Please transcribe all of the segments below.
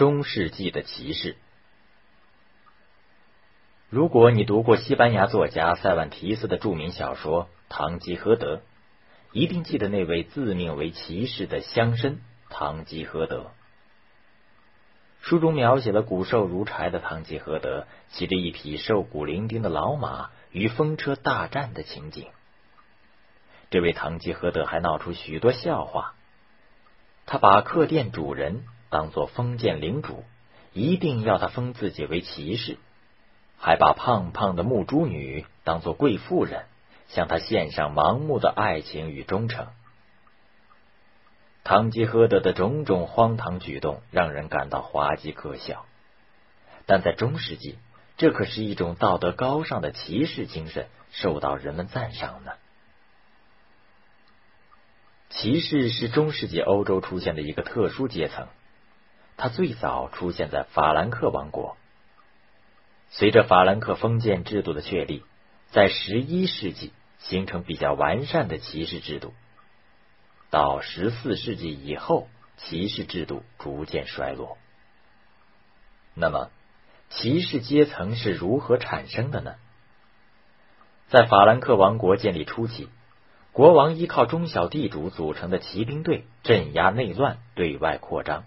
中世纪的骑士。如果你读过西班牙作家塞万提斯的著名小说《堂吉诃德》，一定记得那位自命为骑士的乡绅堂吉诃德。书中描写了骨瘦如柴的堂吉诃德骑着一匹瘦骨伶仃的老马与风车大战的情景。这位堂吉诃德还闹出许多笑话。他把客店主人当做封建领主，一定要他封自己为骑士。还把胖胖的木珠女当做贵妇人，向他献上盲目的爱情与忠诚。堂吉诃德的种种荒唐举动让人感到滑稽可笑，但在中世纪，这可是一种道德高尚的骑士精神，受到人们赞赏呢。骑士是中世纪欧洲出现的一个特殊阶层，它最早出现在法兰克王国。随着法兰克封建制度的确立，在十一世纪形成比较完善的骑士制度。到十四世纪以后，骑士制度逐渐衰落。那么，骑士阶层是如何产生的呢？在法兰克王国建立初期，国王依靠中小地主组成的骑兵队镇压内乱，对外扩张。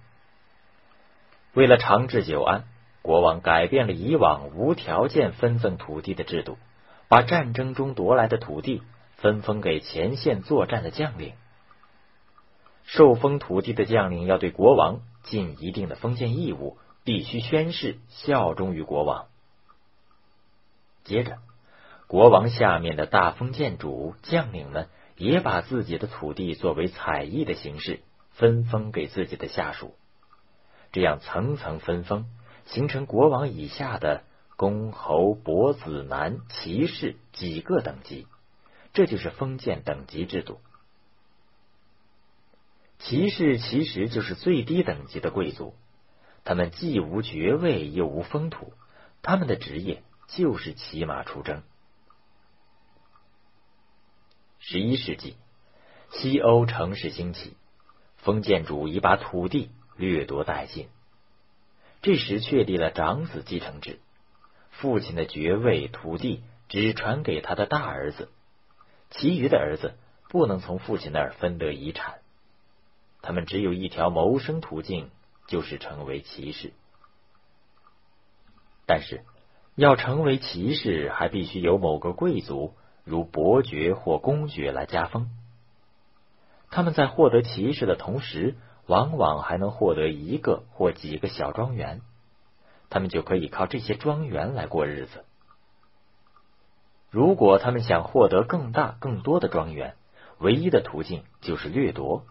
为了长治久安。国王改变了以往无条件分赠土地的制度，把战争中夺来的土地分封给前线作战的将领。受封土地的将领要对国王尽一定的封建义务，必须宣誓效忠于国王。接着，国王下面的大封建主将领们也把自己的土地作为采邑的形式分封给自己的下属，这样层层分封。形成国王以下的公侯伯子男骑士几个等级，这就是封建等级制度。骑士其实就是最低等级的贵族，他们既无爵位又无封土，他们的职业就是骑马出征。十一世纪，西欧城市兴起，封建主义把土地掠夺殆尽。这时确立了长子继承制，父亲的爵位、土地只传给他的大儿子，其余的儿子不能从父亲那儿分得遗产。他们只有一条谋生途径，就是成为骑士。但是，要成为骑士，还必须有某个贵族，如伯爵或公爵来加封。他们在获得骑士的同时。往往还能获得一个或几个小庄园，他们就可以靠这些庄园来过日子。如果他们想获得更大、更多的庄园，唯一的途径就是掠夺。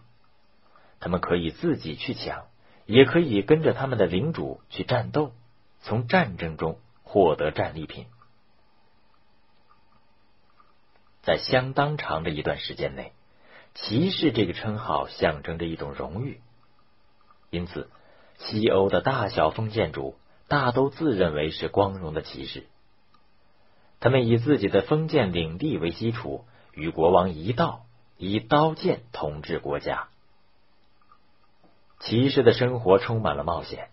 他们可以自己去抢，也可以跟着他们的领主去战斗，从战争中获得战利品。在相当长的一段时间内。骑士这个称号象征着一种荣誉，因此，西欧的大小封建主大都自认为是光荣的骑士。他们以自己的封建领地为基础，与国王一道，以刀剑统治国家。骑士的生活充满了冒险，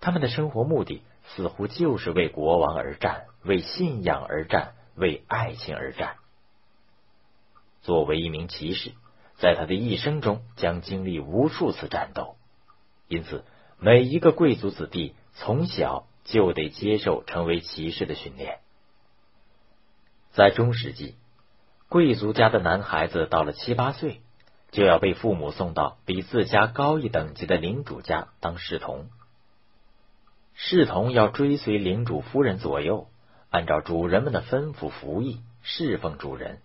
他们的生活目的似乎就是为国王而战，为信仰而战，为爱情而战。作为一名骑士，在他的一生中将经历无数次战斗，因此每一个贵族子弟从小就得接受成为骑士的训练。在中世纪，贵族家的男孩子到了七八岁，就要被父母送到比自家高一等级的领主家当侍童。侍童要追随领主夫人左右，按照主人们的吩咐服役，侍奉主人。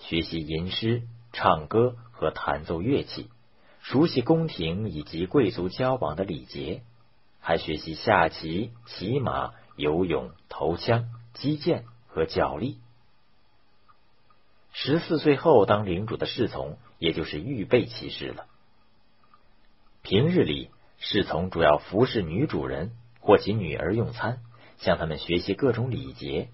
学习吟诗、唱歌和弹奏乐器，熟悉宫廷以及贵族交往的礼节，还学习下棋、骑马、游泳、投枪、击剑和脚力。十四岁后当领主的侍从，也就是预备骑士了。平日里，侍从主要服侍女主人或其女儿用餐，向他们学习各种礼节。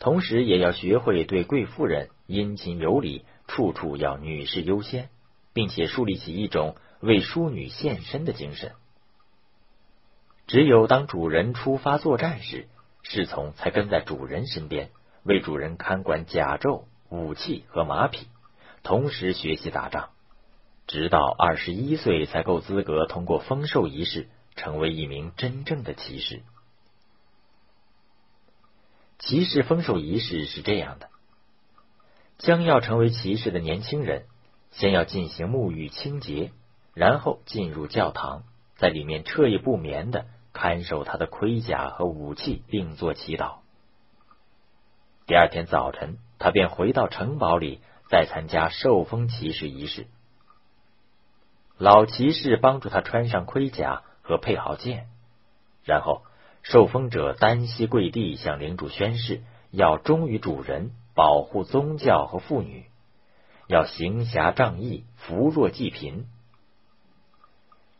同时，也要学会对贵妇人殷勤有礼，处处要女士优先，并且树立起一种为淑女献身的精神。只有当主人出发作战时，侍从才跟在主人身边，为主人看管甲胄、武器和马匹，同时学习打仗。直到二十一岁才够资格通过封授仪式，成为一名真正的骑士。骑士封授仪式是这样的：将要成为骑士的年轻人，先要进行沐浴清洁，然后进入教堂，在里面彻夜不眠的看守他的盔甲和武器，并做祈祷。第二天早晨，他便回到城堡里，再参加受封骑士仪式。老骑士帮助他穿上盔甲和配好剑，然后。受封者单膝跪地，向领主宣誓，要忠于主人，保护宗教和妇女，要行侠仗义，扶弱济贫。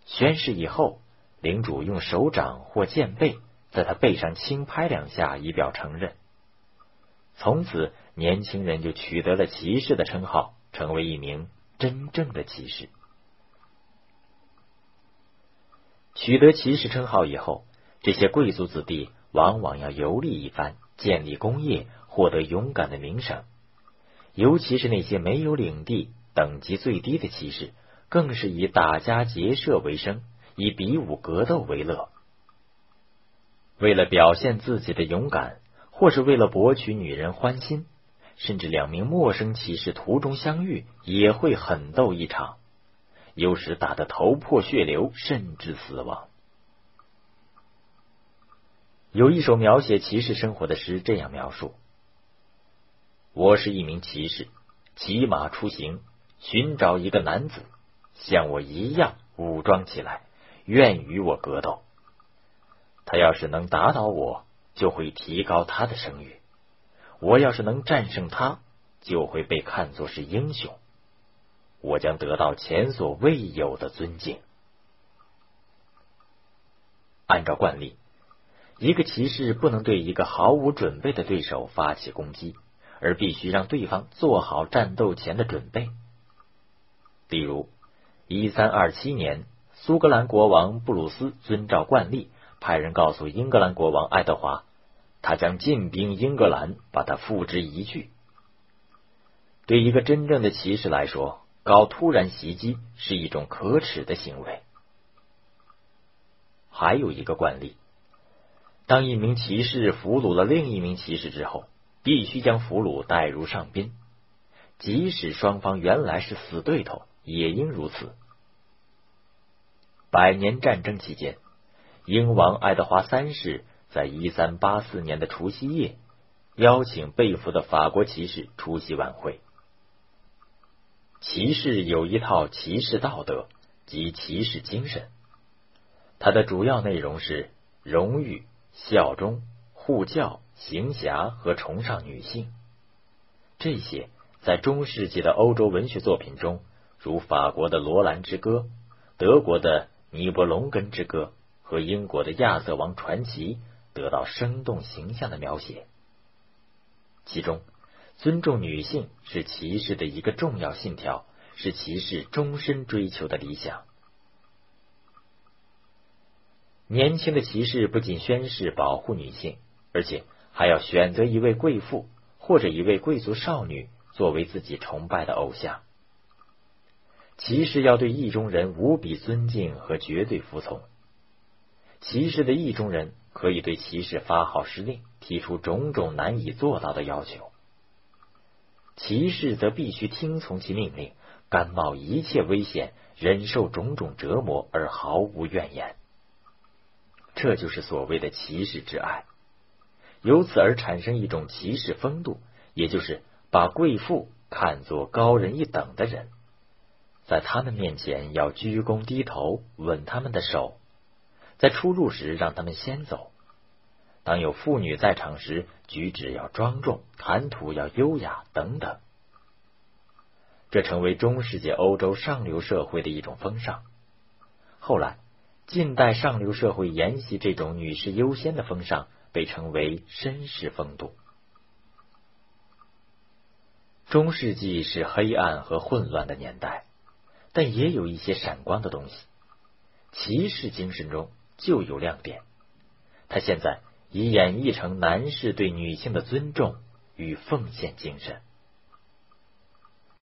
宣誓以后，领主用手掌或剑背在他背上轻拍两下，以表承认。从此，年轻人就取得了骑士的称号，成为一名真正的骑士。取得骑士称号以后。这些贵族子弟往往要游历一番，建立功业，获得勇敢的名声。尤其是那些没有领地、等级最低的骑士，更是以打家劫舍为生，以比武格斗为乐。为了表现自己的勇敢，或是为了博取女人欢心，甚至两名陌生骑士途中相遇，也会狠斗一场，有时打得头破血流，甚至死亡。有一首描写骑士生活的诗，这样描述：我是一名骑士，骑马出行，寻找一个男子，像我一样武装起来，愿与我格斗。他要是能打倒我，就会提高他的声誉；我要是能战胜他，就会被看作是英雄。我将得到前所未有的尊敬。按照惯例。一个骑士不能对一个毫无准备的对手发起攻击，而必须让对方做好战斗前的准备。例如，一三二七年，苏格兰国王布鲁斯遵照惯例，派人告诉英格兰国王爱德华，他将进兵英格兰，把他付之一炬。对一个真正的骑士来说，搞突然袭击是一种可耻的行为。还有一个惯例。当一名骑士俘虏了另一名骑士之后，必须将俘虏带入上宾，即使双方原来是死对头，也应如此。百年战争期间，英王爱德华三世在一三八四年的除夕夜，邀请被俘的法国骑士出席晚会。骑士有一套骑士道德及骑士精神，它的主要内容是荣誉。效忠、护教、行侠和崇尚女性，这些在中世纪的欧洲文学作品中，如法国的《罗兰之歌》、德国的《尼伯龙根之歌》和英国的《亚瑟王传奇》，得到生动形象的描写。其中，尊重女性是骑士的一个重要信条，是骑士终身追求的理想。年轻的骑士不仅宣誓保护女性，而且还要选择一位贵妇或者一位贵族少女作为自己崇拜的偶像。骑士要对意中人无比尊敬和绝对服从。骑士的意中人可以对骑士发号施令，提出种种难以做到的要求。骑士则必须听从其命令，甘冒一切危险，忍受种种折磨而毫无怨言。这就是所谓的骑士之爱，由此而产生一种骑士风度，也就是把贵妇看作高人一等的人，在他们面前要鞠躬低头，吻他们的手，在出入时让他们先走，当有妇女在场时，举止要庄重，谈吐要优雅等等。这成为中世纪欧洲上流社会的一种风尚。后来。近代上流社会沿袭这种女士优先的风尚，被称为绅士风度。中世纪是黑暗和混乱的年代，但也有一些闪光的东西。骑士精神中就有亮点。他现在已演绎成男士对女性的尊重与奉献精神。